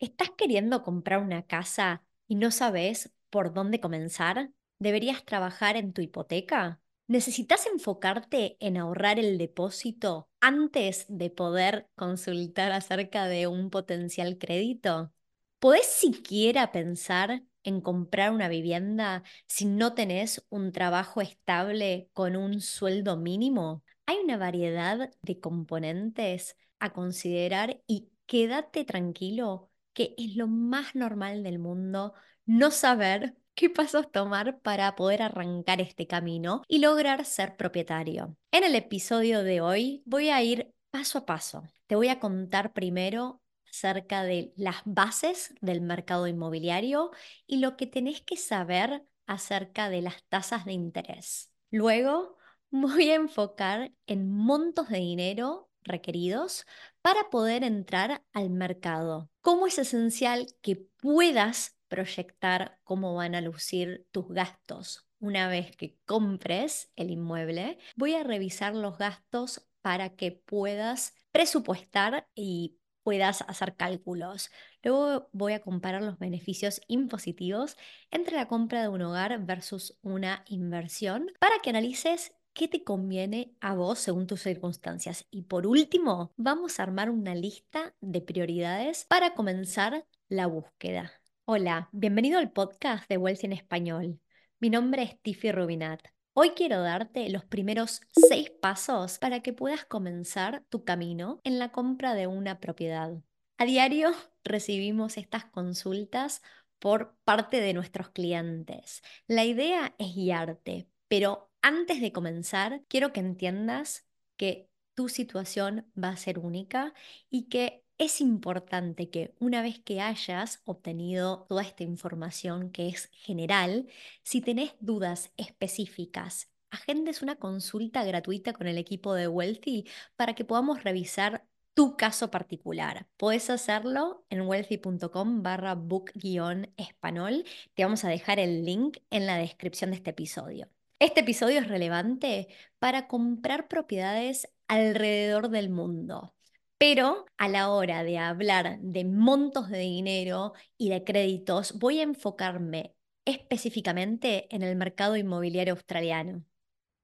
¿Estás queriendo comprar una casa y no sabes por dónde comenzar? ¿Deberías trabajar en tu hipoteca? ¿Necesitas enfocarte en ahorrar el depósito antes de poder consultar acerca de un potencial crédito? ¿Podés siquiera pensar en comprar una vivienda si no tenés un trabajo estable con un sueldo mínimo? Hay una variedad de componentes a considerar y quédate tranquilo es lo más normal del mundo no saber qué pasos tomar para poder arrancar este camino y lograr ser propietario. En el episodio de hoy voy a ir paso a paso. Te voy a contar primero acerca de las bases del mercado inmobiliario y lo que tenés que saber acerca de las tasas de interés. Luego voy a enfocar en montos de dinero requeridos para poder entrar al mercado. Cómo es esencial que puedas proyectar cómo van a lucir tus gastos. Una vez que compres el inmueble, voy a revisar los gastos para que puedas presupuestar y puedas hacer cálculos. Luego voy a comparar los beneficios impositivos entre la compra de un hogar versus una inversión para que analices qué te conviene a vos según tus circunstancias. Y por último, vamos a armar una lista de prioridades para comenzar la búsqueda. Hola, bienvenido al podcast de Wealth en Español. Mi nombre es Tiffy Rubinat. Hoy quiero darte los primeros seis pasos para que puedas comenzar tu camino en la compra de una propiedad. A diario recibimos estas consultas por parte de nuestros clientes. La idea es guiarte, pero antes de comenzar, quiero que entiendas que tu situación va a ser única y que es importante que una vez que hayas obtenido toda esta información que es general, si tenés dudas específicas, agendes una consulta gratuita con el equipo de Wealthy para que podamos revisar tu caso particular. Puedes hacerlo en wealthy.com barra book-español. Te vamos a dejar el link en la descripción de este episodio. Este episodio es relevante para comprar propiedades alrededor del mundo, pero a la hora de hablar de montos de dinero y de créditos, voy a enfocarme específicamente en el mercado inmobiliario australiano.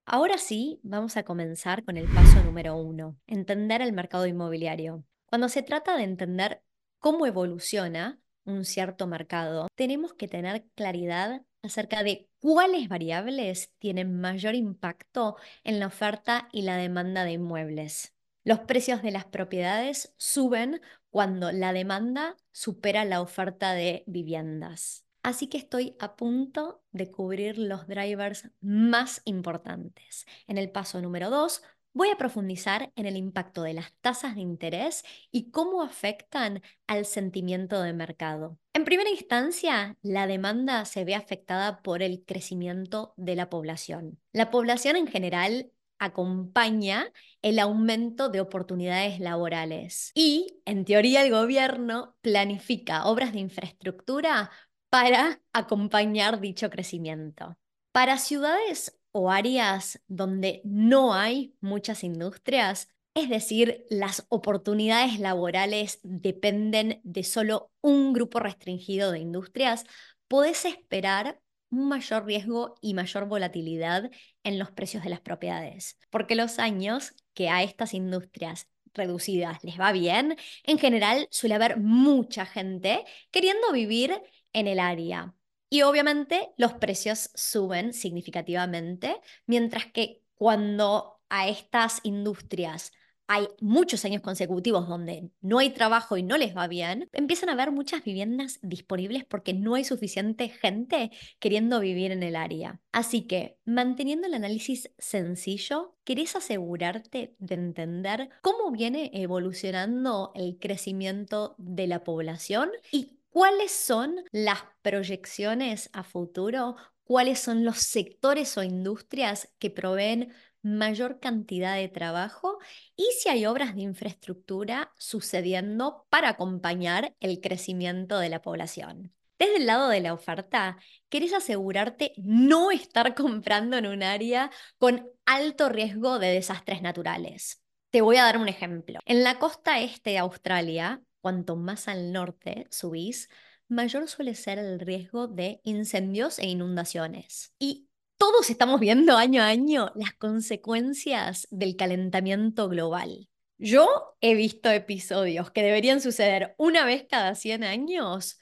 Ahora sí, vamos a comenzar con el paso número uno, entender el mercado inmobiliario. Cuando se trata de entender cómo evoluciona un cierto mercado, tenemos que tener claridad acerca de cuáles variables tienen mayor impacto en la oferta y la demanda de inmuebles. Los precios de las propiedades suben cuando la demanda supera la oferta de viviendas. Así que estoy a punto de cubrir los drivers más importantes. En el paso número 2 voy a profundizar en el impacto de las tasas de interés y cómo afectan al sentimiento de mercado. En primera instancia, la demanda se ve afectada por el crecimiento de la población. La población en general acompaña el aumento de oportunidades laborales y, en teoría, el gobierno planifica obras de infraestructura para acompañar dicho crecimiento. Para ciudades o áreas donde no hay muchas industrias, es decir, las oportunidades laborales dependen de solo un grupo restringido de industrias, podés esperar un mayor riesgo y mayor volatilidad en los precios de las propiedades, porque los años que a estas industrias reducidas les va bien, en general suele haber mucha gente queriendo vivir en el área. Y obviamente los precios suben significativamente, mientras que cuando a estas industrias hay muchos años consecutivos donde no hay trabajo y no les va bien, empiezan a haber muchas viviendas disponibles porque no hay suficiente gente queriendo vivir en el área. Así que, manteniendo el análisis sencillo, querés asegurarte de entender cómo viene evolucionando el crecimiento de la población y ¿Cuáles son las proyecciones a futuro? ¿Cuáles son los sectores o industrias que proveen mayor cantidad de trabajo? Y si hay obras de infraestructura sucediendo para acompañar el crecimiento de la población. Desde el lado de la oferta, querés asegurarte no estar comprando en un área con alto riesgo de desastres naturales. Te voy a dar un ejemplo. En la costa este de Australia, cuanto más al norte subís, mayor suele ser el riesgo de incendios e inundaciones. Y todos estamos viendo año a año las consecuencias del calentamiento global. Yo he visto episodios que deberían suceder una vez cada 100 años,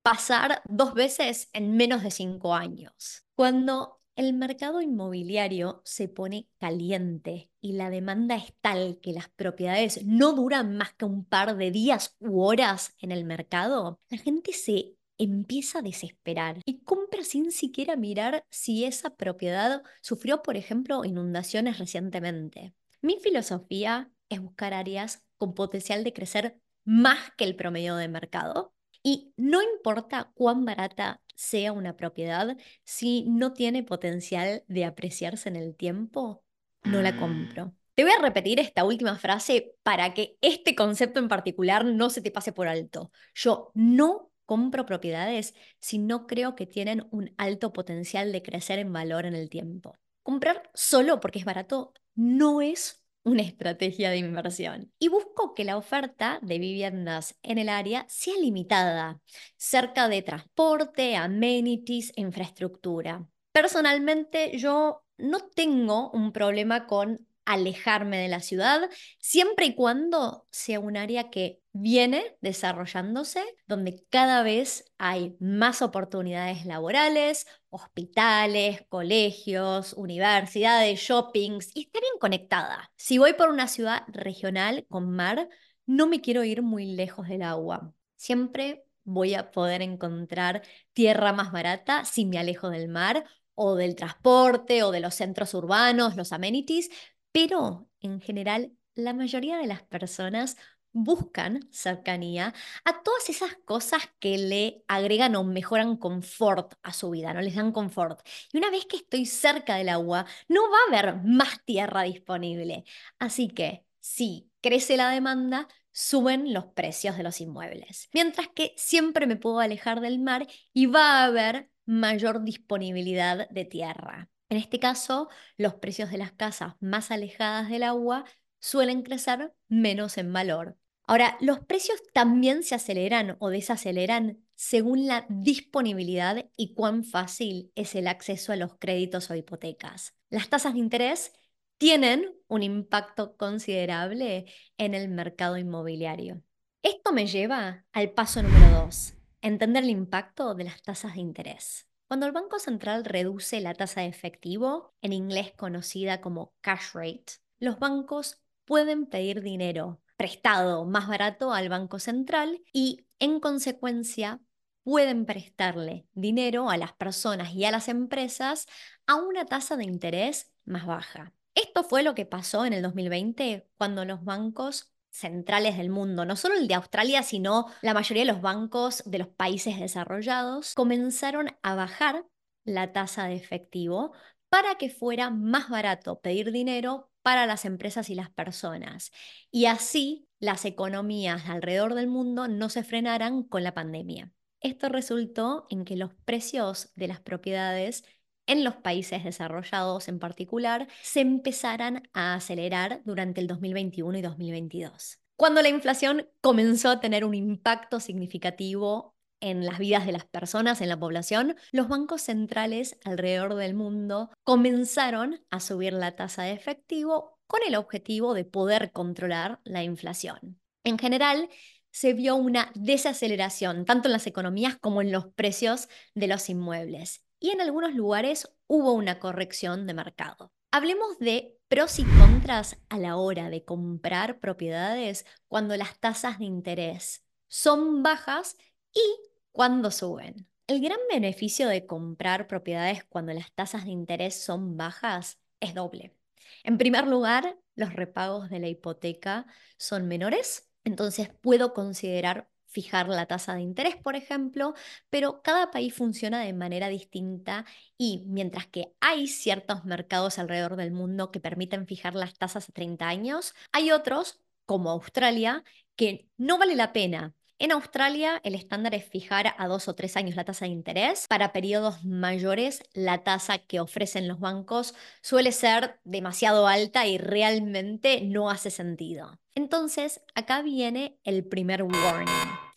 pasar dos veces en menos de cinco años. Cuando el mercado inmobiliario se pone caliente y la demanda es tal que las propiedades no duran más que un par de días u horas en el mercado, la gente se empieza a desesperar y compra sin siquiera mirar si esa propiedad sufrió, por ejemplo, inundaciones recientemente. Mi filosofía es buscar áreas con potencial de crecer más que el promedio de mercado y no importa cuán barata sea una propiedad, si no tiene potencial de apreciarse en el tiempo, no la compro. Te voy a repetir esta última frase para que este concepto en particular no se te pase por alto. Yo no compro propiedades si no creo que tienen un alto potencial de crecer en valor en el tiempo. Comprar solo porque es barato no es una estrategia de inversión. Y busco que la oferta de viviendas en el área sea limitada, cerca de transporte, amenities, infraestructura. Personalmente, yo no tengo un problema con alejarme de la ciudad, siempre y cuando sea un área que viene desarrollándose, donde cada vez hay más oportunidades laborales, hospitales, colegios, universidades, shoppings, y esté bien conectada. Si voy por una ciudad regional con mar, no me quiero ir muy lejos del agua. Siempre voy a poder encontrar tierra más barata si me alejo del mar o del transporte o de los centros urbanos, los amenities, pero en general la mayoría de las personas buscan cercanía a todas esas cosas que le agregan o mejoran confort a su vida, no les dan confort. Y una vez que estoy cerca del agua, no va a haber más tierra disponible. Así que si crece la demanda, suben los precios de los inmuebles. Mientras que siempre me puedo alejar del mar y va a haber mayor disponibilidad de tierra. En este caso, los precios de las casas más alejadas del agua suelen crecer menos en valor. Ahora, los precios también se aceleran o desaceleran según la disponibilidad y cuán fácil es el acceso a los créditos o hipotecas. Las tasas de interés tienen un impacto considerable en el mercado inmobiliario. Esto me lleva al paso número dos, entender el impacto de las tasas de interés. Cuando el Banco Central reduce la tasa de efectivo, en inglés conocida como cash rate, los bancos pueden pedir dinero prestado más barato al Banco Central y, en consecuencia, pueden prestarle dinero a las personas y a las empresas a una tasa de interés más baja. Esto fue lo que pasó en el 2020 cuando los bancos centrales del mundo, no solo el de Australia, sino la mayoría de los bancos de los países desarrollados, comenzaron a bajar la tasa de efectivo para que fuera más barato pedir dinero para las empresas y las personas. Y así las economías alrededor del mundo no se frenaran con la pandemia. Esto resultó en que los precios de las propiedades en los países desarrollados en particular se empezaran a acelerar durante el 2021 y 2022. Cuando la inflación comenzó a tener un impacto significativo en las vidas de las personas, en la población, los bancos centrales alrededor del mundo comenzaron a subir la tasa de efectivo con el objetivo de poder controlar la inflación. En general, se vio una desaceleración tanto en las economías como en los precios de los inmuebles y en algunos lugares hubo una corrección de mercado. Hablemos de pros y contras a la hora de comprar propiedades cuando las tasas de interés son bajas y cuando suben. El gran beneficio de comprar propiedades cuando las tasas de interés son bajas es doble. En primer lugar, los repagos de la hipoteca son menores, entonces puedo considerar fijar la tasa de interés, por ejemplo, pero cada país funciona de manera distinta y mientras que hay ciertos mercados alrededor del mundo que permiten fijar las tasas a 30 años, hay otros, como Australia, que no vale la pena En Australia, el estándar es fijar a dos o tres años la tasa de interés. Para periodos mayores, la tasa que ofrecen los bancos suele ser demasiado alta y realmente no hace sentido. Entonces, acá viene el primer warning.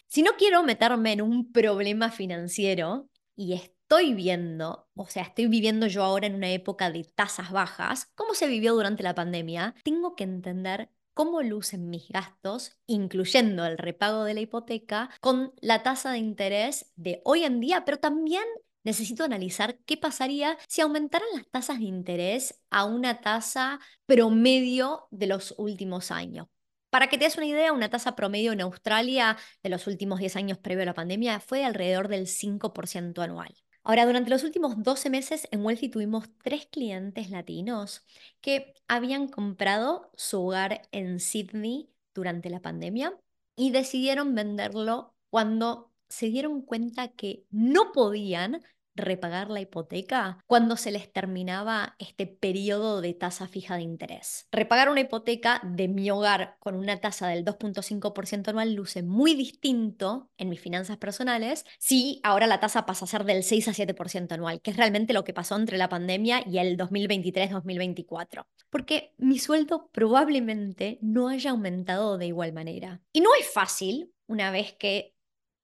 Si no quiero meterme en un problema financiero y estoy viendo, o sea, estoy viviendo yo ahora en una época de tasas bajas, como se vivió durante la pandemia, tengo que entender cómo lucen mis gastos, incluyendo el repago de la hipoteca, con la tasa de interés de hoy en día, pero también necesito analizar qué pasaría si aumentaran las tasas de interés a una tasa promedio de los últimos años. Para que te des una idea, una tasa promedio en Australia de los últimos 10 años previo a la pandemia fue de alrededor del 5% anual. Ahora, durante los últimos 12 meses en Wealthy tuvimos tres clientes latinos que habían comprado su hogar en Sydney durante la pandemia y decidieron venderlo cuando se dieron cuenta que no podían repagar la hipoteca cuando se les terminaba este periodo de tasa fija de interés. Repagar una hipoteca de mi hogar con una tasa del 2.5% anual luce muy distinto en mis finanzas personales si ahora la tasa pasa a ser del 6 a 7% anual, que es realmente lo que pasó entre la pandemia y el 2023-2024. Porque mi sueldo probablemente no haya aumentado de igual manera. Y no es fácil, una vez que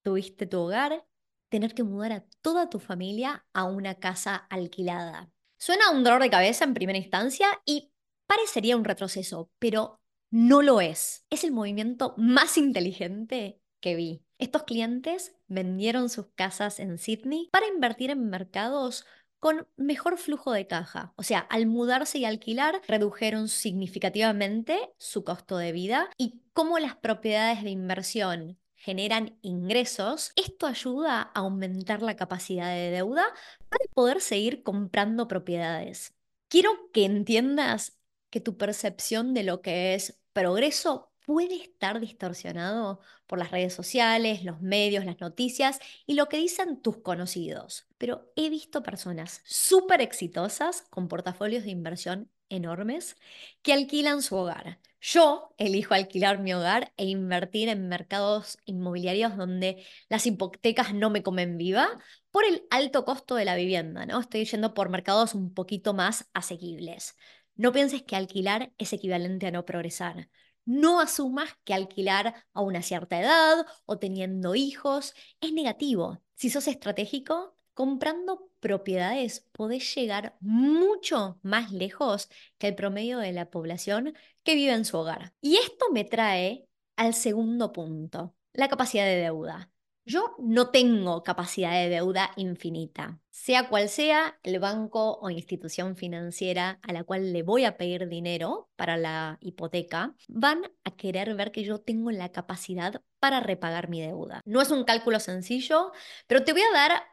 tuviste tu hogar, tener que mudar a toda tu familia a una casa alquilada. Suena un dolor de cabeza en primera instancia y parecería un retroceso, pero no lo es. Es el movimiento más inteligente que vi. Estos clientes vendieron sus casas en Sydney para invertir en mercados con mejor flujo de caja. O sea, al mudarse y alquilar, redujeron significativamente su costo de vida y como las propiedades de inversión generan ingresos, esto ayuda a aumentar la capacidad de deuda para poder seguir comprando propiedades. Quiero que entiendas que tu percepción de lo que es progreso puede estar distorsionado por las redes sociales, los medios, las noticias y lo que dicen tus conocidos. Pero he visto personas súper exitosas con portafolios de inversión enormes que alquilan su hogar. Yo elijo alquilar mi hogar e invertir en mercados inmobiliarios donde las hipotecas no me comen viva por el alto costo de la vivienda, ¿no? Estoy yendo por mercados un poquito más asequibles. No pienses que alquilar es equivalente a no progresar. No asumas que alquilar a una cierta edad o teniendo hijos es negativo. Si sos estratégico, comprando propiedades podés llegar mucho más lejos que el promedio de la población que vive en su hogar. Y esto me trae al segundo punto, la capacidad de deuda. Yo no tengo capacidad de deuda infinita. Sea cual sea el banco o institución financiera a la cual le voy a pedir dinero para la hipoteca, van a querer ver que yo tengo la capacidad para repagar mi deuda. No es un cálculo sencillo, pero te voy a dar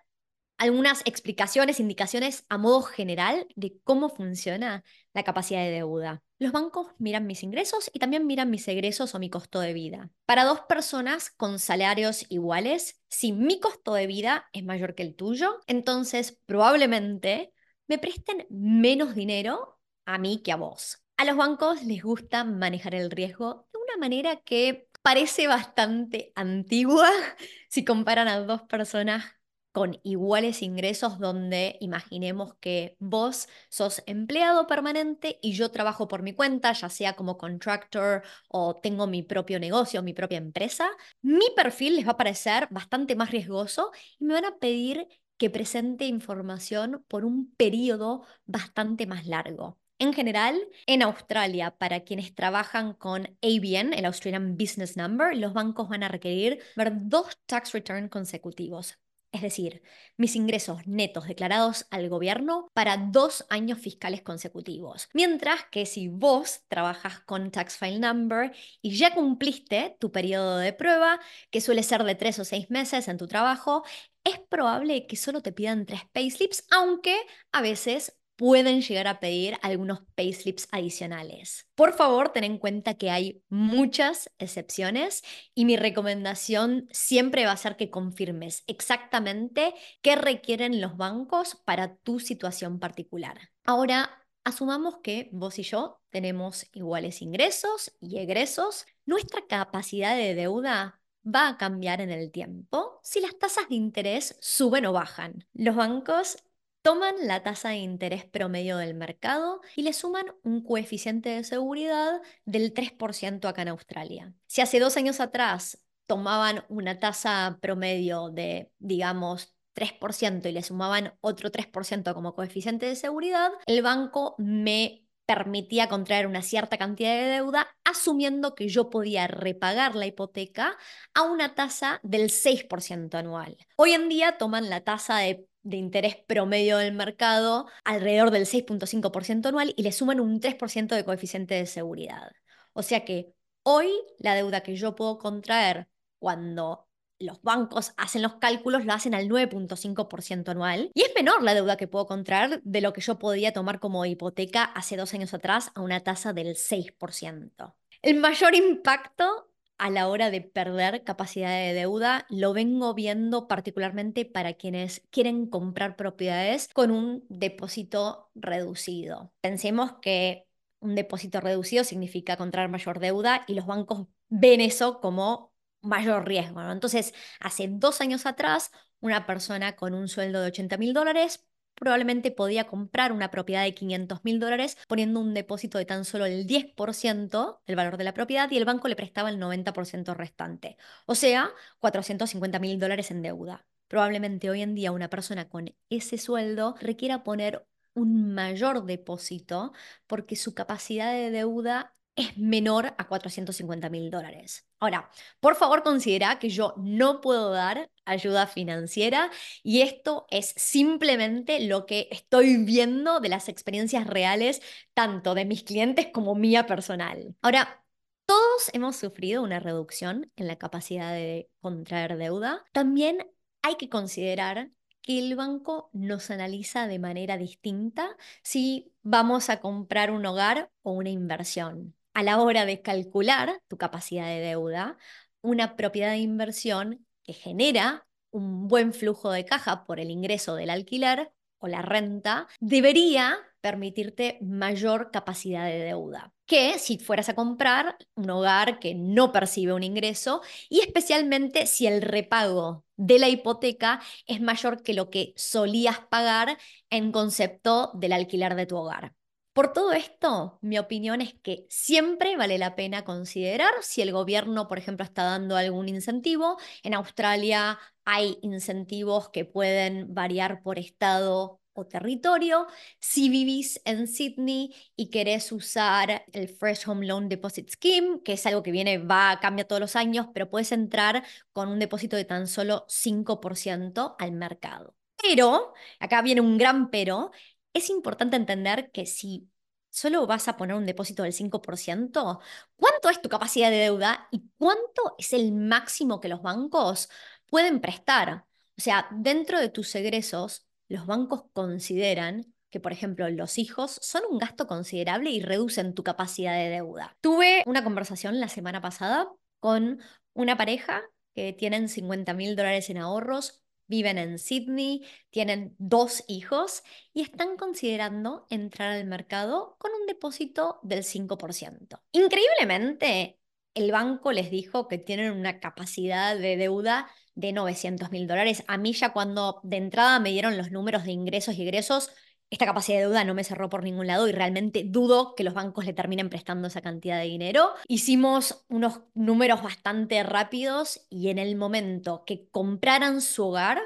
algunas explicaciones, indicaciones a modo general de cómo funciona la capacidad de deuda. Los bancos miran mis ingresos y también miran mis egresos o mi costo de vida. Para dos personas con salarios iguales, si mi costo de vida es mayor que el tuyo, entonces probablemente me presten menos dinero a mí que a vos. A los bancos les gusta manejar el riesgo de una manera que parece bastante antigua si comparan a dos personas con iguales ingresos donde imaginemos que vos sos empleado permanente y yo trabajo por mi cuenta, ya sea como contractor o tengo mi propio negocio, mi propia empresa, mi perfil les va a parecer bastante más riesgoso y me van a pedir que presente información por un periodo bastante más largo. En general, en Australia, para quienes trabajan con ABN, el Australian Business Number, los bancos van a requerir ver dos tax returns consecutivos es decir, mis ingresos netos declarados al gobierno para dos años fiscales consecutivos. Mientras que si vos trabajas con Tax File Number y ya cumpliste tu periodo de prueba, que suele ser de tres o seis meses en tu trabajo, es probable que solo te pidan tres payslips, aunque a veces pueden llegar a pedir algunos payslips adicionales. Por favor, ten en cuenta que hay muchas excepciones y mi recomendación siempre va a ser que confirmes exactamente qué requieren los bancos para tu situación particular. Ahora, asumamos que vos y yo tenemos iguales ingresos y egresos. Nuestra capacidad de deuda va a cambiar en el tiempo si las tasas de interés suben o bajan. Los bancos toman la tasa de interés promedio del mercado y le suman un coeficiente de seguridad del 3% acá en Australia. Si hace dos años atrás tomaban una tasa promedio de, digamos, 3% y le sumaban otro 3% como coeficiente de seguridad, el banco me permitía contraer una cierta cantidad de deuda, asumiendo que yo podía repagar la hipoteca a una tasa del 6% anual. Hoy en día toman la tasa de, de interés promedio del mercado alrededor del 6.5% anual y le suman un 3% de coeficiente de seguridad. O sea que hoy la deuda que yo puedo contraer cuando los bancos hacen los cálculos, lo hacen al 9.5% anual. Y es menor la deuda que puedo contraer de lo que yo podía tomar como hipoteca hace dos años atrás a una tasa del 6%. El mayor impacto a la hora de perder capacidad de deuda lo vengo viendo particularmente para quienes quieren comprar propiedades con un depósito reducido. Pensemos que un depósito reducido significa contraer mayor deuda y los bancos ven eso como mayor riesgo. Entonces, hace dos años atrás, una persona con un sueldo de 80 mil dólares probablemente podía comprar una propiedad de 500 mil dólares poniendo un depósito de tan solo el 10% del valor de la propiedad y el banco le prestaba el 90% restante. O sea, 450 mil dólares en deuda. Probablemente hoy en día una persona con ese sueldo requiera poner un mayor depósito porque su capacidad de deuda es menor a 450 mil dólares. Ahora, por favor considera que yo no puedo dar ayuda financiera y esto es simplemente lo que estoy viendo de las experiencias reales tanto de mis clientes como mía personal. Ahora, todos hemos sufrido una reducción en la capacidad de contraer deuda. También hay que considerar que el banco nos analiza de manera distinta si vamos a comprar un hogar o una inversión a la hora de calcular tu capacidad de deuda, una propiedad de inversión que genera un buen flujo de caja por el ingreso del alquiler o la renta, debería permitirte mayor capacidad de deuda que si fueras a comprar un hogar que no percibe un ingreso y especialmente si el repago de la hipoteca es mayor que lo que solías pagar en concepto del alquiler de tu hogar. Por todo esto, mi opinión es que siempre vale la pena considerar si el gobierno, por ejemplo, está dando algún incentivo. En Australia hay incentivos que pueden variar por estado o territorio. Si vivís en Sydney y querés usar el Fresh Home Loan Deposit Scheme, que es algo que viene, va, cambia todos los años, pero puedes entrar con un depósito de tan solo 5% al mercado. Pero, acá viene un gran pero, es importante entender que si solo vas a poner un depósito del 5%, ¿cuánto es tu capacidad de deuda y cuánto es el máximo que los bancos pueden prestar? O sea, dentro de tus egresos, los bancos consideran que, por ejemplo, los hijos son un gasto considerable y reducen tu capacidad de deuda. Tuve una conversación la semana pasada con una pareja que tienen 50 mil dólares en ahorros, viven en Sydney, tienen dos hijos y están considerando entrar al mercado con un depósito del 5%. Increíblemente, el banco les dijo que tienen una capacidad de deuda de 900 mil dólares. A mí ya cuando de entrada me dieron los números de ingresos y egresos, esta capacidad de deuda no me cerró por ningún lado y realmente dudo que los bancos le terminen prestando esa cantidad de dinero. Hicimos unos números bastante rápidos y en el momento que compraran su hogar,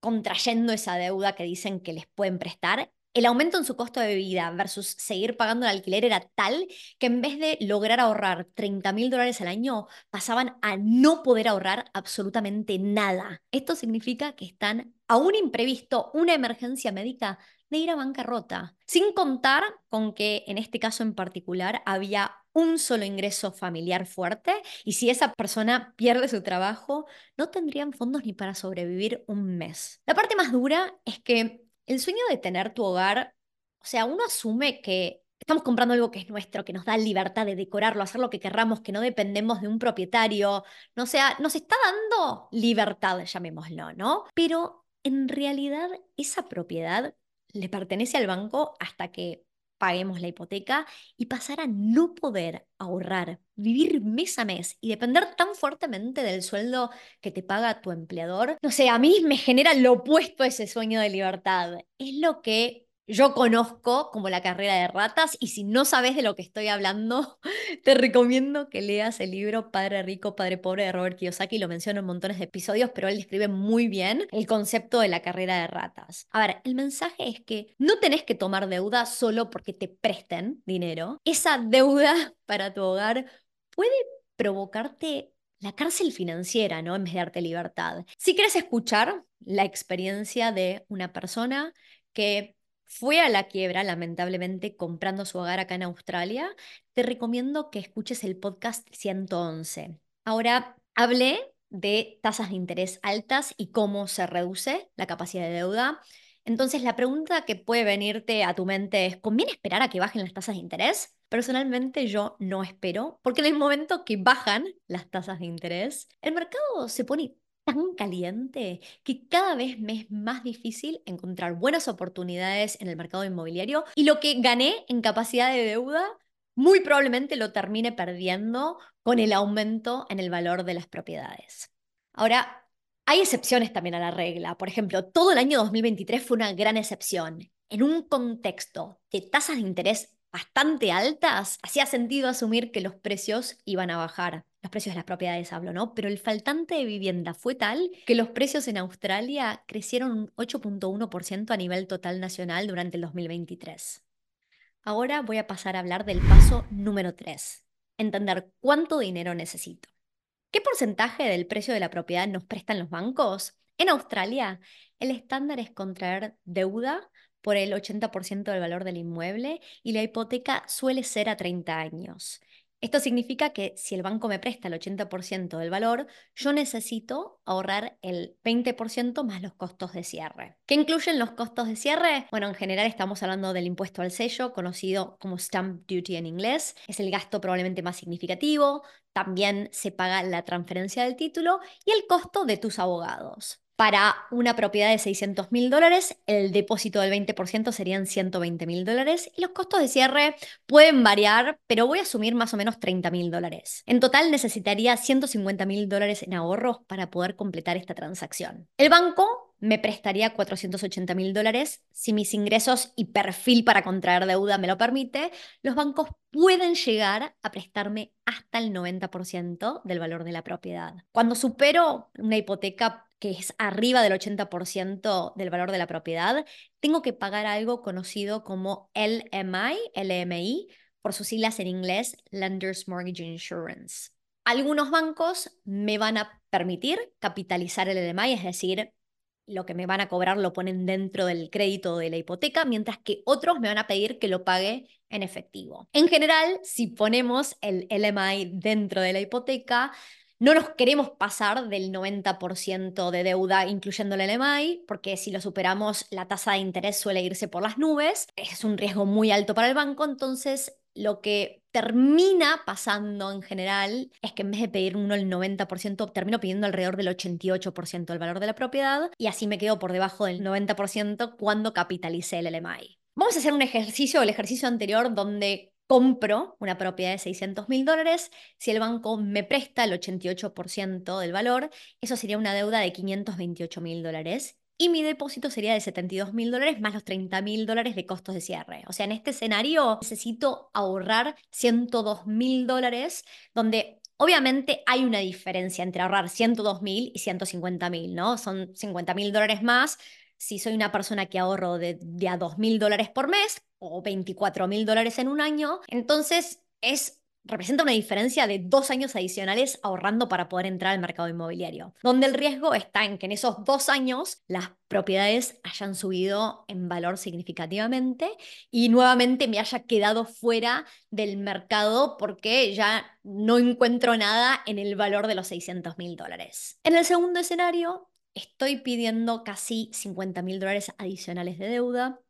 contrayendo esa deuda que dicen que les pueden prestar, el aumento en su costo de vida versus seguir pagando el alquiler era tal que en vez de lograr ahorrar 30 mil dólares al año, pasaban a no poder ahorrar absolutamente nada. Esto significa que están a un imprevisto, una emergencia médica, de ir a bancarrota, sin contar con que en este caso en particular había un solo ingreso familiar fuerte y si esa persona pierde su trabajo, no tendrían fondos ni para sobrevivir un mes. La parte más dura es que el sueño de tener tu hogar, o sea, uno asume que estamos comprando algo que es nuestro, que nos da libertad de decorarlo, hacer lo que querramos, que no dependemos de un propietario, no sea, nos está dando libertad, llamémoslo, ¿no? Pero en realidad esa propiedad le pertenece al banco hasta que paguemos la hipoteca y pasar a no poder ahorrar, vivir mes a mes y depender tan fuertemente del sueldo que te paga tu empleador, no sé, a mí me genera lo opuesto a ese sueño de libertad. Es lo que yo conozco como la carrera de ratas y si no sabes de lo que estoy hablando, te recomiendo que leas el libro Padre Rico, Padre Pobre de Robert Kiyosaki. Lo menciono en montones de episodios, pero él describe muy bien el concepto de la carrera de ratas. A ver, el mensaje es que no tenés que tomar deuda solo porque te presten dinero. Esa deuda para tu hogar puede provocarte la cárcel financiera, ¿no? En vez de darte libertad. Si quieres escuchar la experiencia de una persona que fue a la quiebra, lamentablemente, comprando su hogar acá en Australia, te recomiendo que escuches el podcast 111. Ahora, hablé de tasas de interés altas y cómo se reduce la capacidad de deuda. Entonces, la pregunta que puede venirte a tu mente es, ¿conviene esperar a que bajen las tasas de interés? Personalmente yo no espero, porque en el momento que bajan las tasas de interés, el mercado se pone tan caliente que cada vez me es más difícil encontrar buenas oportunidades en el mercado inmobiliario y lo que gané en capacidad de deuda muy probablemente lo termine perdiendo con el aumento en el valor de las propiedades. Ahora, hay excepciones también a la regla. Por ejemplo, todo el año 2023 fue una gran excepción. En un contexto de tasas de interés bastante altas, hacía sentido asumir que los precios iban a bajar. Los precios de las propiedades hablo, ¿no? Pero el faltante de vivienda fue tal que los precios en Australia crecieron un 8.1% a nivel total nacional durante el 2023. Ahora voy a pasar a hablar del paso número 3, entender cuánto dinero necesito. ¿Qué porcentaje del precio de la propiedad nos prestan los bancos? En Australia, el estándar es contraer deuda por el 80% del valor del inmueble y la hipoteca suele ser a 30 años. Esto significa que si el banco me presta el 80% del valor, yo necesito ahorrar el 20% más los costos de cierre. ¿Qué incluyen los costos de cierre? Bueno, en general estamos hablando del impuesto al sello, conocido como stamp duty en inglés. Es el gasto probablemente más significativo. También se paga la transferencia del título y el costo de tus abogados. Para una propiedad de 600 mil dólares, el depósito del 20% serían 120 mil dólares y los costos de cierre pueden variar, pero voy a asumir más o menos 30 mil dólares. En total necesitaría 150 mil dólares en ahorros para poder completar esta transacción. El banco me prestaría 480 mil dólares. Si mis ingresos y perfil para contraer deuda me lo permite, los bancos pueden llegar a prestarme hasta el 90% del valor de la propiedad. Cuando supero una hipoteca que es arriba del 80% del valor de la propiedad, tengo que pagar algo conocido como LMI, LMI, por sus siglas en inglés, Lenders Mortgage Insurance. Algunos bancos me van a permitir capitalizar el LMI, es decir, lo que me van a cobrar lo ponen dentro del crédito de la hipoteca, mientras que otros me van a pedir que lo pague en efectivo. En general, si ponemos el LMI dentro de la hipoteca, no nos queremos pasar del 90% de deuda, incluyendo el LMI, porque si lo superamos, la tasa de interés suele irse por las nubes. Es un riesgo muy alto para el banco, entonces lo que termina pasando en general es que en vez de pedir uno el 90%, termino pidiendo alrededor del 88% del valor de la propiedad y así me quedo por debajo del 90% cuando capitalicé el LMI. Vamos a hacer un ejercicio, el ejercicio anterior, donde compro una propiedad de 600 mil dólares, si el banco me presta el 88% del valor, eso sería una deuda de 528 mil dólares. Y mi depósito sería de 72 mil dólares más los 30 mil dólares de costos de cierre. O sea, en este escenario necesito ahorrar 102 mil dólares, donde Obviamente hay una diferencia entre ahorrar 102 mil y 150 mil, ¿no? Son 50 mil dólares más, si soy una persona que ahorro de, de a 2 mil dólares por mes o 24 mil dólares en un año, entonces es representa una diferencia de dos años adicionales ahorrando para poder entrar al mercado inmobiliario, donde el riesgo está en que en esos dos años las propiedades hayan subido en valor significativamente y nuevamente me haya quedado fuera del mercado porque ya no encuentro nada en el valor de los 600 mil dólares. En el segundo escenario, estoy pidiendo casi 50 mil dólares adicionales de deuda.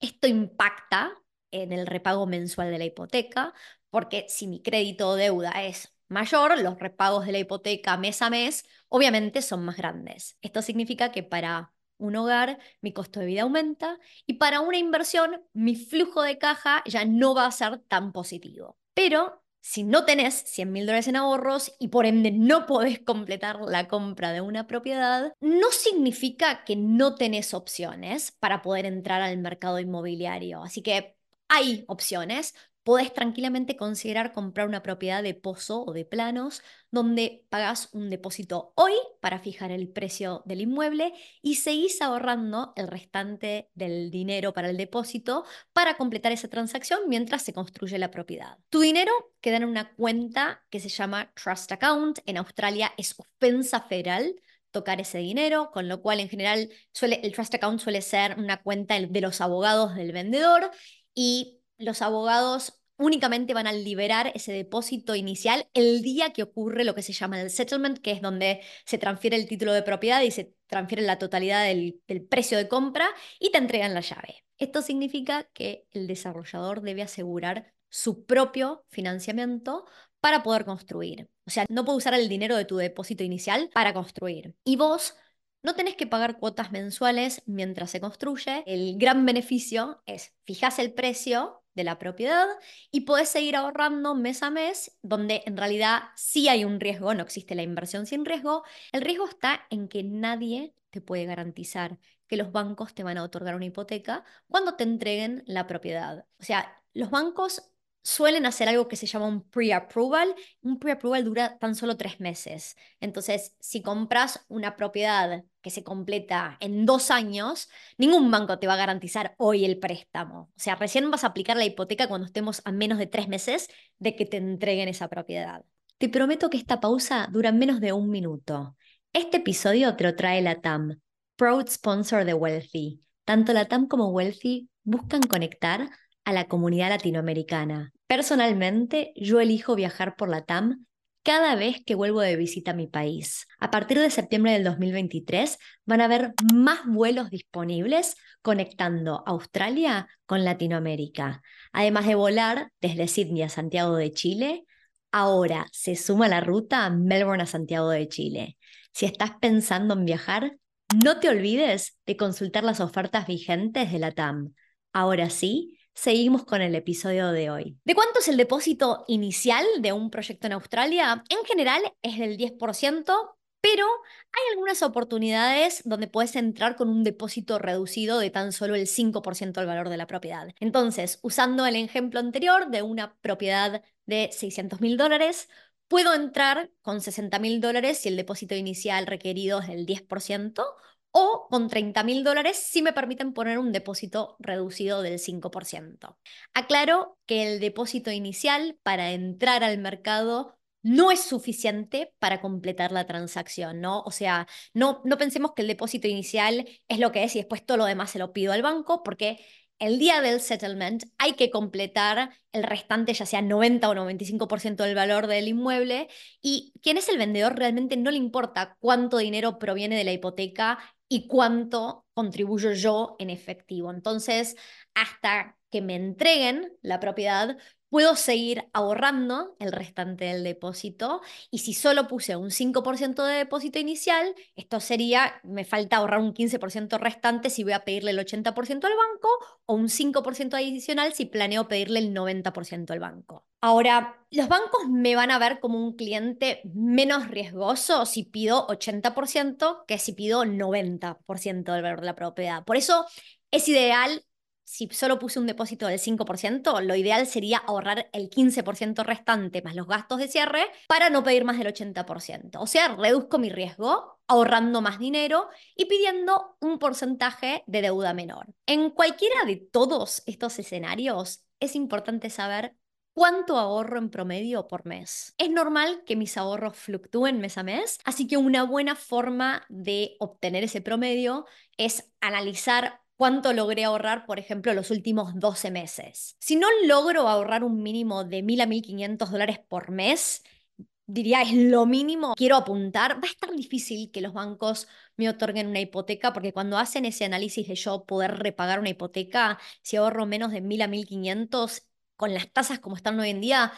Esto impacta en el repago mensual de la hipoteca, porque si mi crédito o deuda es mayor, los repagos de la hipoteca mes a mes obviamente son más grandes. Esto significa que para un hogar, mi costo de vida aumenta y para una inversión mi flujo de caja ya no va a ser tan positivo. Pero si no tenés 100 mil dólares en ahorros y por ende no podés completar la compra de una propiedad, no significa que no tenés opciones para poder entrar al mercado inmobiliario. Así que hay opciones podés tranquilamente considerar comprar una propiedad de pozo o de planos donde pagas un depósito hoy para fijar el precio del inmueble y seguís ahorrando el restante del dinero para el depósito para completar esa transacción mientras se construye la propiedad. Tu dinero queda en una cuenta que se llama Trust Account. En Australia es ofensa federal tocar ese dinero, con lo cual en general suele, el Trust Account suele ser una cuenta de los abogados del vendedor y los abogados únicamente van a liberar ese depósito inicial el día que ocurre lo que se llama el settlement, que es donde se transfiere el título de propiedad y se transfiere la totalidad del, precio de compra y te entregan la llave. Esto significa que el desarrollador debe asegurar su propio financiamiento para poder construir. O sea, no puede usar el dinero de tu depósito inicial para construir. Y vos no tenés que pagar cuotas mensuales mientras se construye. El gran beneficio es fijas el precio de la propiedad y puedes seguir ahorrando mes a mes, donde en realidad sí hay un riesgo, no existe la inversión sin riesgo. El riesgo está en que nadie te puede garantizar que los bancos te van a otorgar una hipoteca cuando te entreguen la propiedad. O sea, los bancos suelen hacer algo que se llama un pre-approval. Un pre-approval dura tan solo tres meses. Entonces, si compras una propiedad que se completa en dos años, ningún banco te va a garantizar hoy el préstamo. O sea, recién vas a aplicar la hipoteca cuando estemos a menos de tres meses de que te entreguen esa propiedad. Te prometo que esta pausa dura menos de un minuto. Este episodio te lo trae la TAM, proud sponsor de Wealthy. Tanto la TAM como Wealthy buscan conectar a la comunidad latinoamericana. Personalmente, yo elijo viajar por la TAM cada vez que vuelvo de visita a mi país. A partir de septiembre del 2023 van a haber más vuelos disponibles conectando Australia con Latinoamérica. Además de volar desde Sydney a Santiago de Chile, ahora se suma la ruta Melbourne a Santiago de Chile. Si estás pensando en viajar, no te olvides de consultar las ofertas vigentes de la TAM. Ahora sí, Seguimos con el episodio de hoy. ¿De cuánto es el depósito inicial de un proyecto en Australia? En general es del 10%, pero hay algunas oportunidades donde puedes entrar con un depósito reducido de tan solo el 5% del valor de la propiedad. Entonces, usando el ejemplo anterior de una propiedad de 600 mil dólares, puedo entrar con 60 mil dólares si el depósito inicial requerido es del 10% o con 30 mil dólares si me permiten poner un depósito reducido del 5%. Aclaro que el depósito inicial para entrar al mercado no es suficiente para completar la transacción, ¿no? O sea, no, no pensemos que el depósito inicial es lo que es y después todo lo demás se lo pido al banco, porque el día del settlement hay que completar el restante, ya sea 90 o 95% del valor del inmueble, y quien es el vendedor realmente no le importa cuánto dinero proviene de la hipoteca y cuánto contribuyo yo en efectivo. Entonces, hasta que me entreguen la propiedad, puedo seguir ahorrando el restante del depósito y si solo puse un 5% de depósito inicial, esto sería, me falta ahorrar un 15% restante si voy a pedirle el 80% al banco o un 5% adicional si planeo pedirle el 90% al banco. Ahora, los bancos me van a ver como un cliente menos riesgoso si pido 80% que si pido 90% del valor de la propiedad. Por eso es ideal si solo puse un depósito del 5%, lo ideal sería ahorrar el 15% restante más los gastos de cierre para no pedir más del 80%. O sea, reduzco mi riesgo ahorrando más dinero y pidiendo un porcentaje de deuda menor. En cualquiera de todos estos escenarios, es importante saber ¿Cuánto ahorro en promedio por mes? Es normal que mis ahorros fluctúen mes a mes, así que una buena forma de obtener ese promedio es analizar cuánto logré ahorrar, por ejemplo, los últimos 12 meses. Si no logro ahorrar un mínimo de 1.000 a 1.500 dólares por mes, diría es lo mínimo quiero apuntar, va a estar difícil que los bancos me otorguen una hipoteca porque cuando hacen ese análisis de yo poder repagar una hipoteca, si ahorro menos de 1.000 a 1.500, con las tasas como están hoy en día,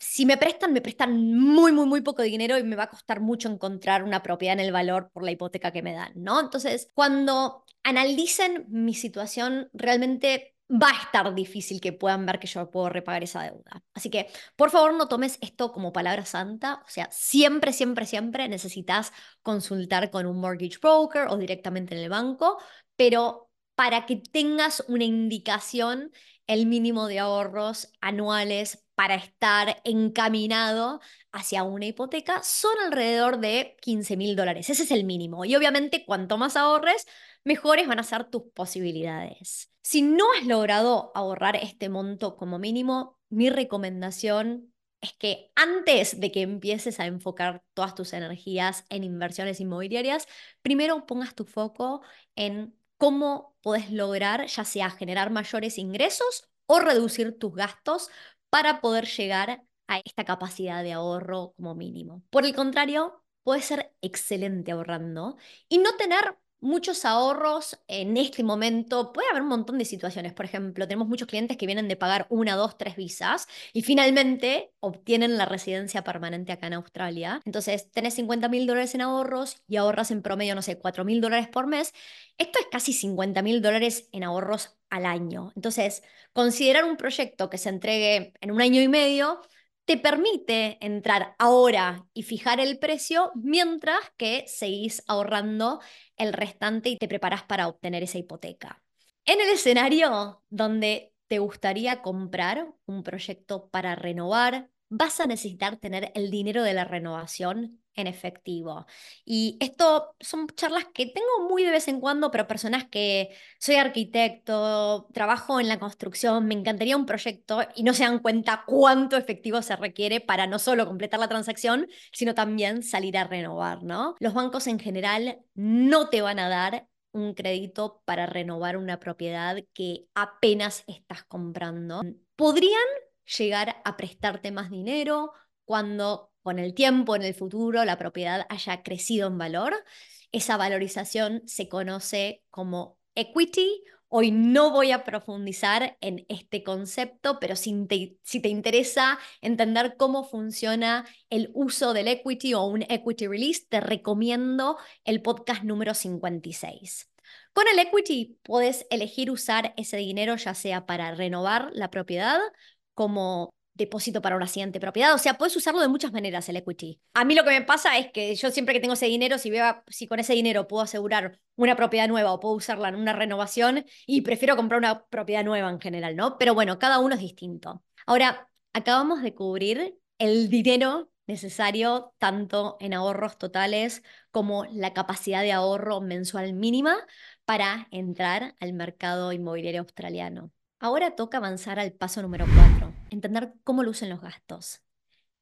si me prestan, me prestan muy, muy, muy poco dinero y me va a costar mucho encontrar una propiedad en el valor por la hipoteca que me dan, ¿no? Entonces, cuando analicen mi situación, realmente va a estar difícil que puedan ver que yo puedo repagar esa deuda. Así que, por favor, no tomes esto como palabra santa. O sea, siempre, siempre, siempre necesitas consultar con un mortgage broker o directamente en el banco, pero para que tengas una indicación, el mínimo de ahorros anuales para estar encaminado hacia una hipoteca son alrededor de 15 mil dólares. Ese es el mínimo. Y obviamente, cuanto más ahorres, mejores van a ser tus posibilidades. Si no has logrado ahorrar este monto como mínimo, mi recomendación es que antes de que empieces a enfocar todas tus energías en inversiones inmobiliarias, primero pongas tu foco en cómo puedes lograr ya sea generar mayores ingresos o reducir tus gastos para poder llegar a esta capacidad de ahorro como mínimo. Por el contrario, puedes ser excelente ahorrando y no tener muchos ahorros en este momento. Puede haber un montón de situaciones. Por ejemplo, tenemos muchos clientes que vienen de pagar una, dos, tres visas y finalmente obtienen la residencia permanente acá en Australia. Entonces, tenés 50 mil dólares en ahorros y ahorras en promedio, no sé, 4 mil dólares por mes. Esto es casi 50 mil dólares en ahorros al año. Entonces, considerar un proyecto que se entregue en un año y medio te permite entrar ahora y fijar el precio mientras que seguís ahorrando el restante y te preparas para obtener esa hipoteca. En el escenario donde te gustaría comprar un proyecto para renovar, vas a necesitar tener el dinero de la renovación en efectivo. Y esto son charlas que tengo muy de vez en cuando, pero personas que soy arquitecto, trabajo en la construcción, me encantaría un proyecto y no se dan cuenta cuánto efectivo se requiere para no solo completar la transacción, sino también salir a renovar, ¿no? Los bancos en general no te van a dar un crédito para renovar una propiedad que apenas estás comprando. Podrían llegar a prestarte más dinero cuando con el tiempo, en el futuro, la propiedad haya crecido en valor. Esa valorización se conoce como equity. Hoy no voy a profundizar en este concepto, pero si te, interesa entender cómo funciona el uso del equity o un equity release, te recomiendo el podcast número 56. Con el equity puedes elegir usar ese dinero ya sea para renovar la propiedad como depósito para una siguiente propiedad. O sea, puedes usarlo de muchas maneras el equity. A mí lo que me pasa es que yo siempre que tengo ese dinero, si veo si con ese dinero puedo asegurar una propiedad nueva o puedo usarla en una renovación, y prefiero comprar una propiedad nueva en general, ¿no? Pero bueno, cada uno es distinto. Ahora, acabamos de cubrir el dinero necesario tanto en ahorros totales como la capacidad de ahorro mensual mínima para entrar al mercado inmobiliario australiano. Ahora toca avanzar al paso número 4, entender cómo lucen los gastos.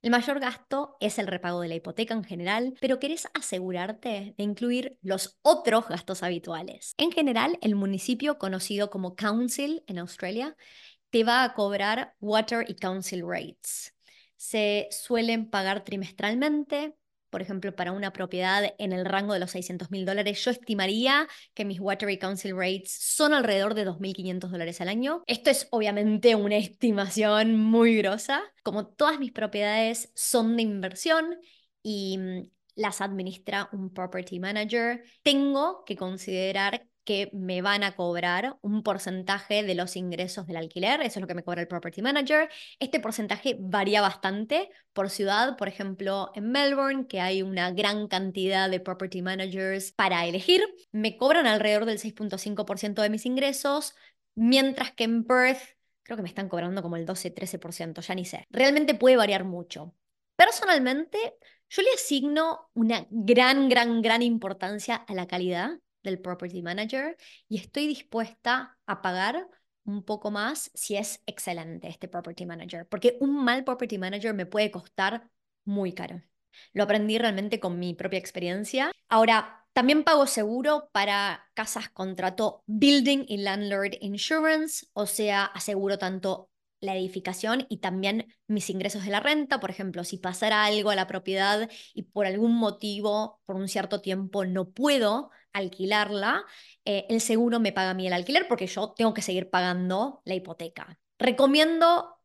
El mayor gasto es el repago de la hipoteca en general, pero querés asegurarte de incluir los otros gastos habituales. En general, el municipio conocido como council en Australia te va a cobrar water y council rates. Se suelen pagar trimestralmente, por ejemplo, para una propiedad en el rango de los 600 mil dólares, yo estimaría que mis Water y Council Rates son alrededor de 2.500 dólares al año. Esto es obviamente una estimación muy grosa. Como todas mis propiedades son de inversión y mm, las administra un property manager, tengo que considerar que me van a cobrar un porcentaje de los ingresos del alquiler, eso es lo que me cobra el property manager. Este porcentaje varía bastante por ciudad, por ejemplo, en Melbourne, que hay una gran cantidad de property managers para elegir, me cobran alrededor del 6.5% de mis ingresos, mientras que en Perth creo que me están cobrando como el 12-13%, ya ni sé. Realmente puede variar mucho. Personalmente, yo le asigno una gran, gran, gran importancia a la calidad del property manager y estoy dispuesta a pagar un poco más si es excelente este property manager, porque un mal property manager me puede costar muy caro. Lo aprendí realmente con mi propia experiencia. Ahora, también pago seguro para casas contrato Building y Landlord Insurance, o sea, aseguro tanto la edificación y también mis ingresos de la renta. Por ejemplo, si pasara algo a la propiedad y por algún motivo, por un cierto tiempo, no puedo alquilarla, eh, el seguro me paga a mí el alquiler porque yo tengo que seguir pagando la hipoteca. Recomiendo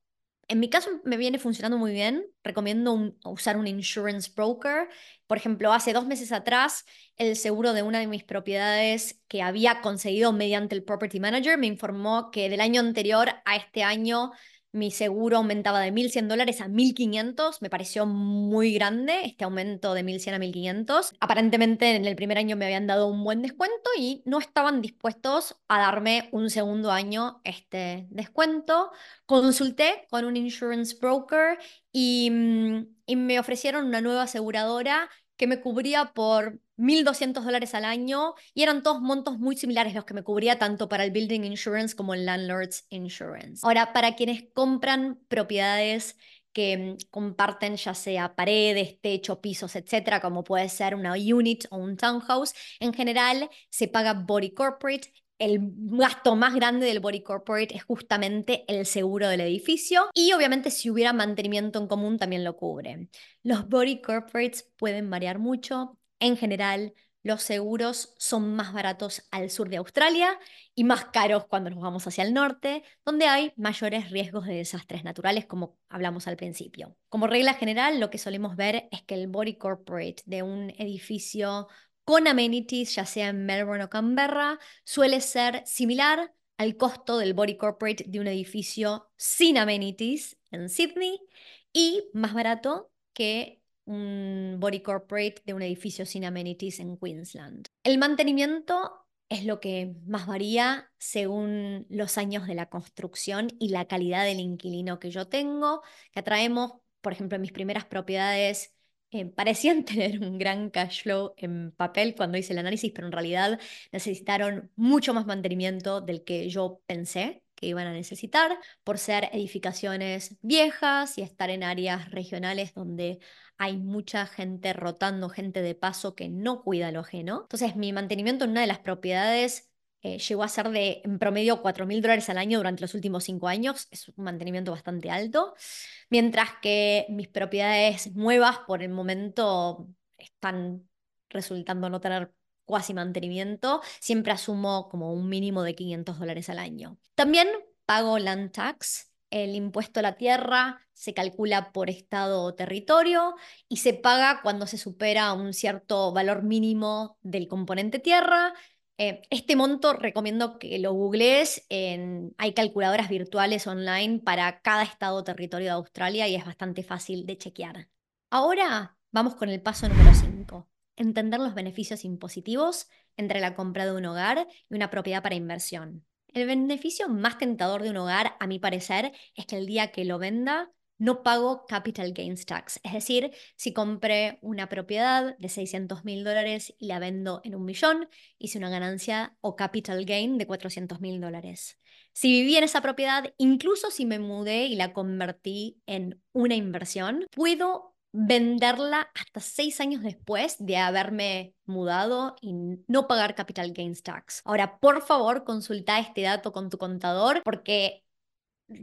En mi caso me viene funcionando muy bien. Recomiendo usar un insurance broker. Por ejemplo, hace dos meses atrás, el seguro de una de mis propiedades que había conseguido mediante el property manager me informó que del año anterior a este año mi seguro aumentaba de 1.100 dólares a 1.500. Me pareció muy grande este aumento de 1.100 a 1.500. Aparentemente en el primer año me habían dado un buen descuento y no estaban dispuestos a darme un segundo año este descuento. Consulté con un insurance broker y, mm, y me ofrecieron una nueva aseguradora que me cubría por 1.200 dólares al año y eran todos montos muy similares los que me cubría tanto para el Building Insurance como el Landlord's Insurance. Ahora, para quienes compran propiedades que mm, comparten ya sea paredes, techo, pisos, etcétera, como puede ser una unit o un townhouse, en general se paga body corporate el gasto más grande del body corporate es justamente el seguro del edificio y obviamente si hubiera mantenimiento en común también lo cubre. Los body corporates pueden variar mucho. En general, los seguros son más baratos al sur de Australia y más caros cuando nos vamos hacia el norte, donde hay mayores riesgos de desastres naturales, como hablamos al principio. Como regla general, lo que solemos ver es que el body corporate de un edificio con amenities, ya sea en Melbourne o Canberra, suele ser similar al costo del body corporate de un edificio sin amenities en Sydney y más barato que un body corporate de un edificio sin amenities en Queensland. El mantenimiento es lo que más varía según los años de la construcción y la calidad del inquilino que yo tengo, que atraemos, por ejemplo, mis primeras propiedades eh, parecían tener un gran cash flow en papel cuando hice el análisis, pero en realidad necesitaron mucho más mantenimiento del que yo pensé que iban a necesitar por ser edificaciones viejas y estar en áreas regionales donde hay mucha gente rotando, gente de paso que no cuida lo ajeno. Entonces mi mantenimiento en una de las propiedades eh, llegó a ser de en promedio 4 mil dólares al año durante los últimos cinco años. Es un mantenimiento bastante alto. Mientras que mis propiedades nuevas por el momento están resultando no tener cuasi mantenimiento. Siempre asumo como un mínimo de 500 dólares al año. También pago land tax. El impuesto a la tierra se calcula por estado o territorio y se paga cuando se supera un cierto valor mínimo del componente tierra eh, este monto recomiendo que lo googlees. hay calculadoras virtuales online para cada estado o territorio de Australia y es bastante fácil de chequear. Ahora vamos con el paso número 5. Entender los beneficios impositivos entre la compra de un hogar y una propiedad para inversión. El beneficio más tentador de un hogar, a mi parecer, es que el día que lo venda no pago capital gains tax. Es decir, si compré una propiedad de 600 mil dólares y la vendo en un millón, hice una ganancia o capital gain de 400 mil dólares. Si viví en esa propiedad, incluso si me mudé y la convertí en una inversión, puedo venderla hasta seis años después de haberme mudado y no pagar capital gains tax. Ahora, por favor, consulta este dato con tu contador porque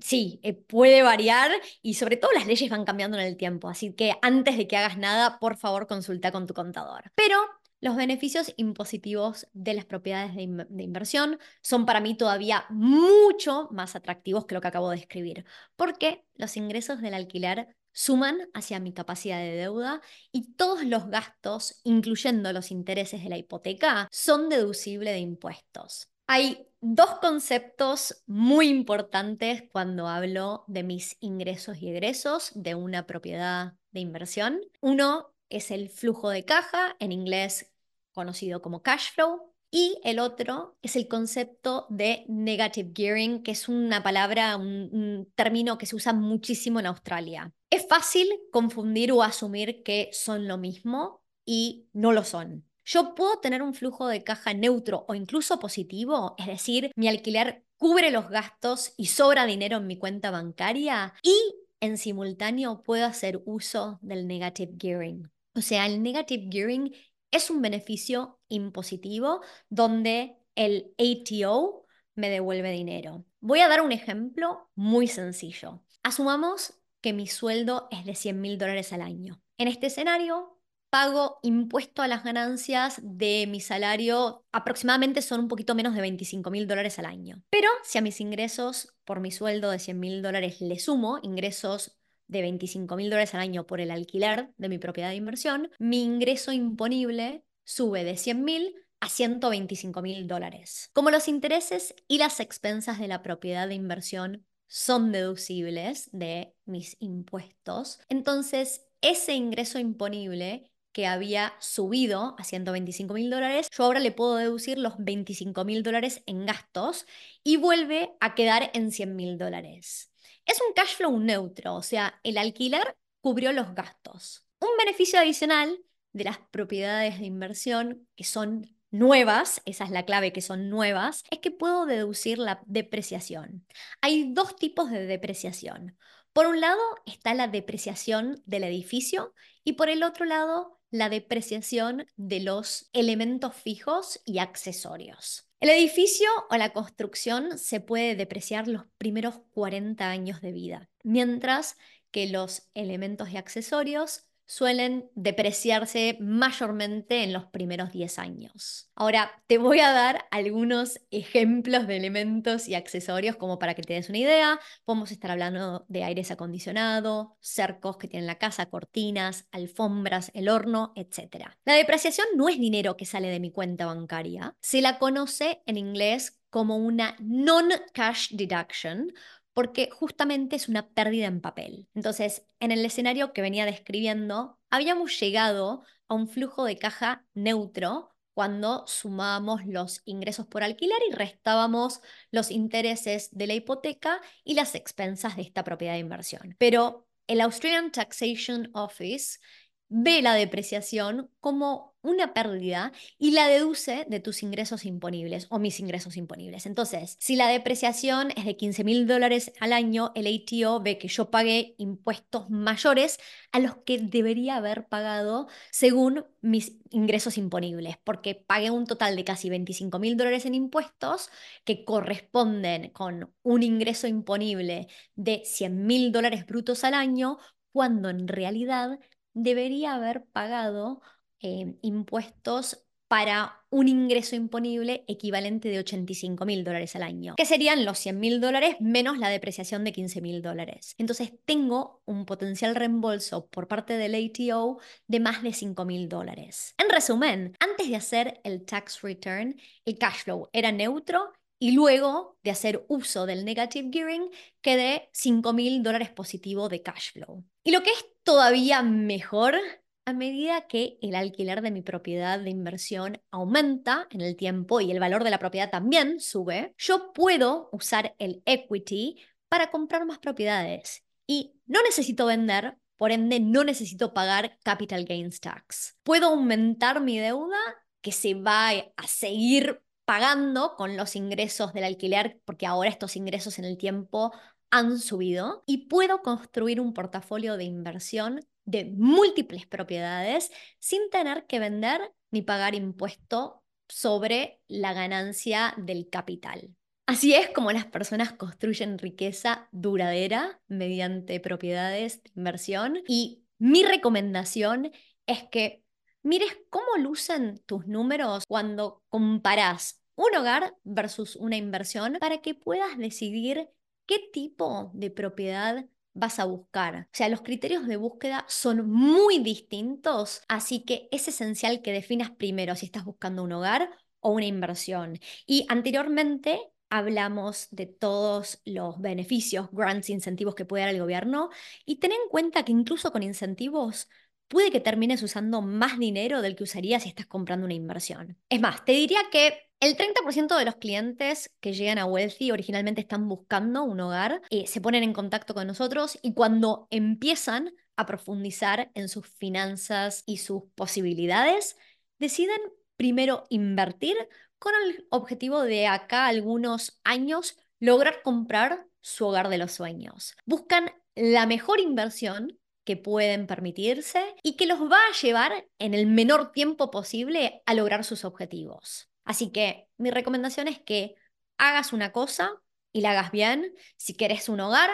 Sí, eh, puede variar y sobre todo las leyes van cambiando en el tiempo, así que antes de que hagas nada, por favor consulta con tu contador. Pero los beneficios impositivos de las propiedades de, inversión son para mí todavía mucho más atractivos que lo que acabo de escribir, porque los ingresos del alquiler suman hacia mi capacidad de deuda y todos los gastos, incluyendo los intereses de la hipoteca, son deducibles de impuestos. Hay dos conceptos muy importantes cuando hablo de mis ingresos y egresos de una propiedad de inversión. Uno es el flujo de caja, en inglés conocido como cash flow, y el otro es el concepto de negative gearing, que es una palabra, un, término que se usa muchísimo en Australia. Es fácil confundir o asumir que son lo mismo y no lo son. Yo puedo tener un flujo de caja neutro o incluso positivo, es decir, mi alquiler cubre los gastos y sobra dinero en mi cuenta bancaria y en simultáneo puedo hacer uso del negative gearing. O sea, el negative gearing es un beneficio impositivo donde el ATO me devuelve dinero. Voy a dar un ejemplo muy sencillo. Asumamos que mi sueldo es de 100 mil dólares al año. En este escenario, pago impuesto a las ganancias de mi salario, aproximadamente son un poquito menos de 25 mil dólares al año. Pero si a mis ingresos por mi sueldo de 100 mil dólares le sumo ingresos de 25 mil dólares al año por el alquiler de mi propiedad de inversión, mi ingreso imponible sube de 100 mil a 125 mil dólares. Como los intereses y las expensas de la propiedad de inversión son deducibles de mis impuestos, entonces ese ingreso imponible que había subido a 125 mil dólares, yo ahora le puedo deducir los 25 mil dólares en gastos y vuelve a quedar en 100 mil dólares. Es un cash flow neutro, o sea, el alquiler cubrió los gastos. Un beneficio adicional de las propiedades de inversión que son nuevas, esa es la clave que son nuevas, es que puedo deducir la depreciación. Hay dos tipos de depreciación. Por un lado está la depreciación del edificio y por el otro lado la depreciación de los elementos fijos y accesorios. El edificio o la construcción se puede depreciar los primeros 40 años de vida, mientras que los elementos y accesorios suelen depreciarse mayormente en los primeros 10 años. Ahora, te voy a dar algunos ejemplos de elementos y accesorios como para que te des una idea. Podemos estar hablando de aires acondicionado, cercos que tienen la casa, cortinas, alfombras, el horno, etc. La depreciación no es dinero que sale de mi cuenta bancaria. Se la conoce en inglés como una non-cash deduction porque justamente es una pérdida en papel. Entonces, en el escenario que venía describiendo, habíamos llegado a un flujo de caja neutro cuando sumábamos los ingresos por alquiler y restábamos los intereses de la hipoteca y las expensas de esta propiedad de inversión. Pero el Australian Taxation Office ve la depreciación como una pérdida y la deduce de tus ingresos imponibles o mis ingresos imponibles. Entonces, si la depreciación es de 15 mil dólares al año, el ATO ve que yo pagué impuestos mayores a los que debería haber pagado según mis ingresos imponibles, porque pagué un total de casi 25 mil dólares en impuestos que corresponden con un ingreso imponible de 100 mil dólares brutos al año, cuando en realidad debería haber pagado eh, impuestos para un ingreso imponible equivalente de 85 mil dólares al año, que serían los 100 mil dólares menos la depreciación de 15 mil dólares. Entonces tengo un potencial reembolso por parte del ATO de más de 5 mil dólares. En resumen, antes de hacer el tax return, el cash flow era neutro y luego de hacer uso del negative gearing, quedé 5 mil dólares positivo de cash flow. Y lo que es todavía mejor, a medida que el alquiler de mi propiedad de inversión aumenta en el tiempo y el valor de la propiedad también sube, yo puedo usar el equity para comprar más propiedades. Y no necesito vender, por ende no necesito pagar capital gains tax. Puedo aumentar mi deuda que se va a seguir pagando con los ingresos del alquiler, porque ahora estos ingresos en el tiempo han subido, y puedo construir un portafolio de inversión de múltiples propiedades sin tener que vender ni pagar impuesto sobre la ganancia del capital. Así es como las personas construyen riqueza duradera mediante propiedades de inversión y mi recomendación es que mires cómo lucen tus números cuando comparás un hogar versus una inversión para que puedas decidir qué tipo de propiedad vas a buscar. O sea, los criterios de búsqueda son muy distintos, así que es esencial que definas primero si estás buscando un hogar o una inversión. Y anteriormente hablamos de todos los beneficios, grants, incentivos que puede dar el gobierno y ten en cuenta que incluso con incentivos puede que termines usando más dinero del que usarías si estás comprando una inversión. Es más, te diría que el 30% de los clientes que llegan a Wealthy originalmente están buscando un hogar, eh, se ponen en contacto con nosotros y cuando empiezan a profundizar en sus finanzas y sus posibilidades, deciden primero invertir con el objetivo de acá algunos años lograr comprar su hogar de los sueños. Buscan la mejor inversión que pueden permitirse y que los va a llevar en el menor tiempo posible a lograr sus objetivos. Así que mi recomendación es que hagas una cosa y la hagas bien. Si querés un hogar,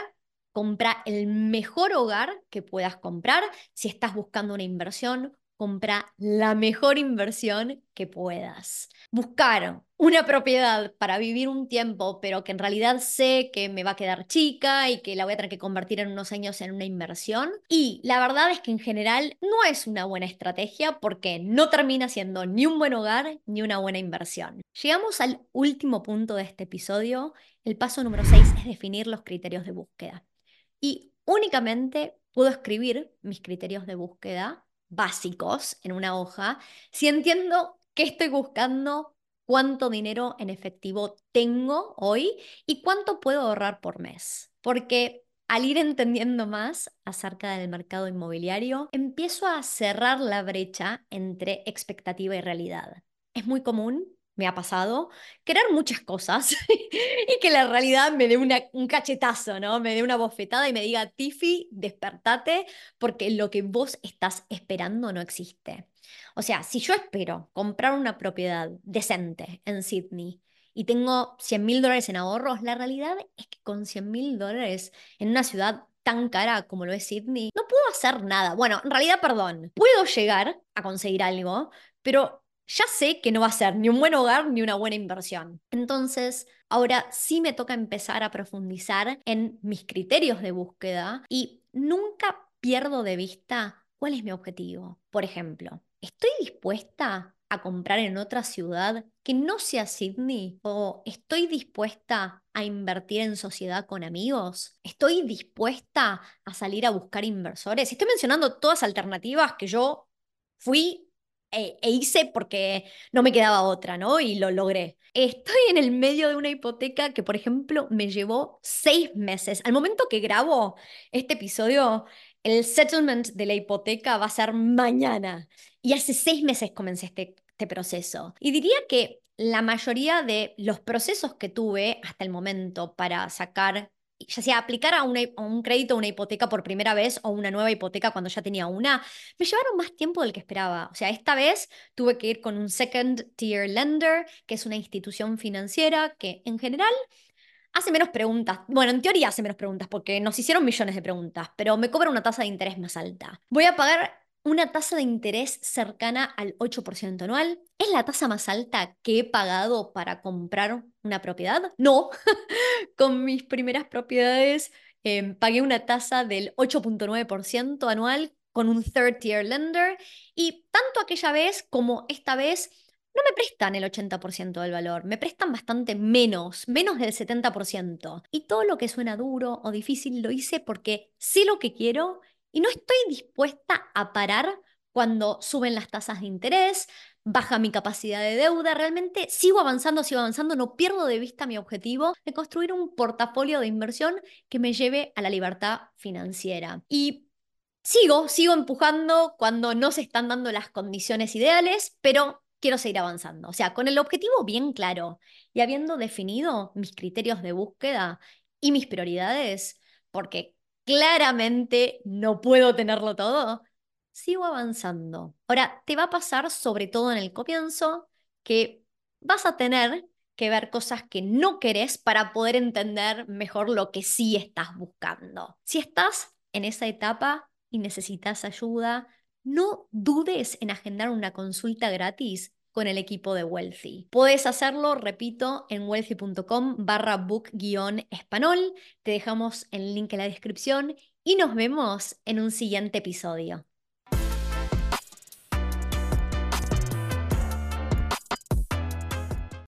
compra el mejor hogar que puedas comprar. Si estás buscando una inversión, compra la mejor inversión que puedas. Buscar una propiedad para vivir un tiempo, pero que en realidad sé que me va a quedar chica y que la voy a tener que convertir en unos años en una inversión. Y la verdad es que en general no es una buena estrategia porque no termina siendo ni un buen hogar ni una buena inversión. Llegamos al último punto de este episodio. El paso número 6 es definir los criterios de búsqueda. Y únicamente puedo escribir mis criterios de búsqueda básicos en una hoja si entiendo qué estoy buscando, cuánto dinero en efectivo tengo hoy y cuánto puedo ahorrar por mes. Porque al ir entendiendo más acerca del mercado inmobiliario, empiezo a cerrar la brecha entre expectativa y realidad. Es muy común me ha pasado, querer muchas cosas y que la realidad me dé un cachetazo, ¿no? Me dé una bofetada y me diga, Tiffy, despertate porque lo que vos estás esperando no existe. O sea, si yo espero comprar una propiedad decente en Sydney y tengo 100 mil dólares en ahorros, la realidad es que con 100 mil dólares en una ciudad tan cara como lo es Sydney, no puedo hacer nada. Bueno, en realidad, perdón, puedo llegar a conseguir algo, pero ya sé que no va a ser ni un buen hogar ni una buena inversión. Entonces, ahora sí me toca empezar a profundizar en mis criterios de búsqueda y nunca pierdo de vista cuál es mi objetivo. Por ejemplo, ¿estoy dispuesta a comprar en otra ciudad que no sea Sydney? ¿O estoy dispuesta a invertir en sociedad con amigos? ¿Estoy dispuesta a salir a buscar inversores? Estoy mencionando todas alternativas que yo fui e, e, hice porque no me quedaba otra, ¿no? Y lo logré. Estoy en el medio de una hipoteca que, por ejemplo, me llevó seis meses. Al momento que grabo este episodio, el settlement de la hipoteca va a ser mañana. Y hace seis meses comencé este, este proceso. Y diría que la mayoría de los procesos que tuve hasta el momento para sacar ya sea aplicar a, un crédito o una hipoteca por primera vez o una nueva hipoteca cuando ya tenía una, me llevaron más tiempo del que esperaba. O sea, esta vez tuve que ir con un second tier lender, que es una institución financiera que en general hace menos preguntas. Bueno, en teoría hace menos preguntas porque nos hicieron millones de preguntas, pero me cobra una tasa de interés más alta. Voy a pagar una tasa de interés cercana al 8% anual. ¿Es la tasa más alta que he pagado para comprar una propiedad? No. Con mis primeras propiedades em, pagué una tasa del 8.9% anual con un third tier lender y tanto aquella vez como esta vez no me prestan el 80% del valor, me prestan bastante menos, menos del 70%. Y todo lo que suena duro o difícil lo hice porque sé lo que quiero y no estoy dispuesta a parar cuando suben las tasas de interés, baja mi capacidad de deuda, realmente sigo avanzando, sigo avanzando, no pierdo de vista mi objetivo de construir un portafolio de inversión que me lleve a la libertad financiera. Y sigo, sigo empujando cuando no se están dando las condiciones ideales, pero quiero seguir avanzando. O sea, con el objetivo bien claro y habiendo definido mis criterios de búsqueda y mis prioridades, porque claramente no puedo tenerlo todo, sigo avanzando. Ahora, te va a pasar, sobre todo en el comienzo, que vas a tener que ver cosas que no querés para poder entender mejor lo que sí estás buscando. Si estás en esa etapa y necesitas ayuda, no dudes en agendar una consulta gratis con el equipo de Wealthy. Puedes hacerlo, repito, en wealthy.com barra book-español. Te dejamos el link en la descripción y nos vemos en un siguiente episodio.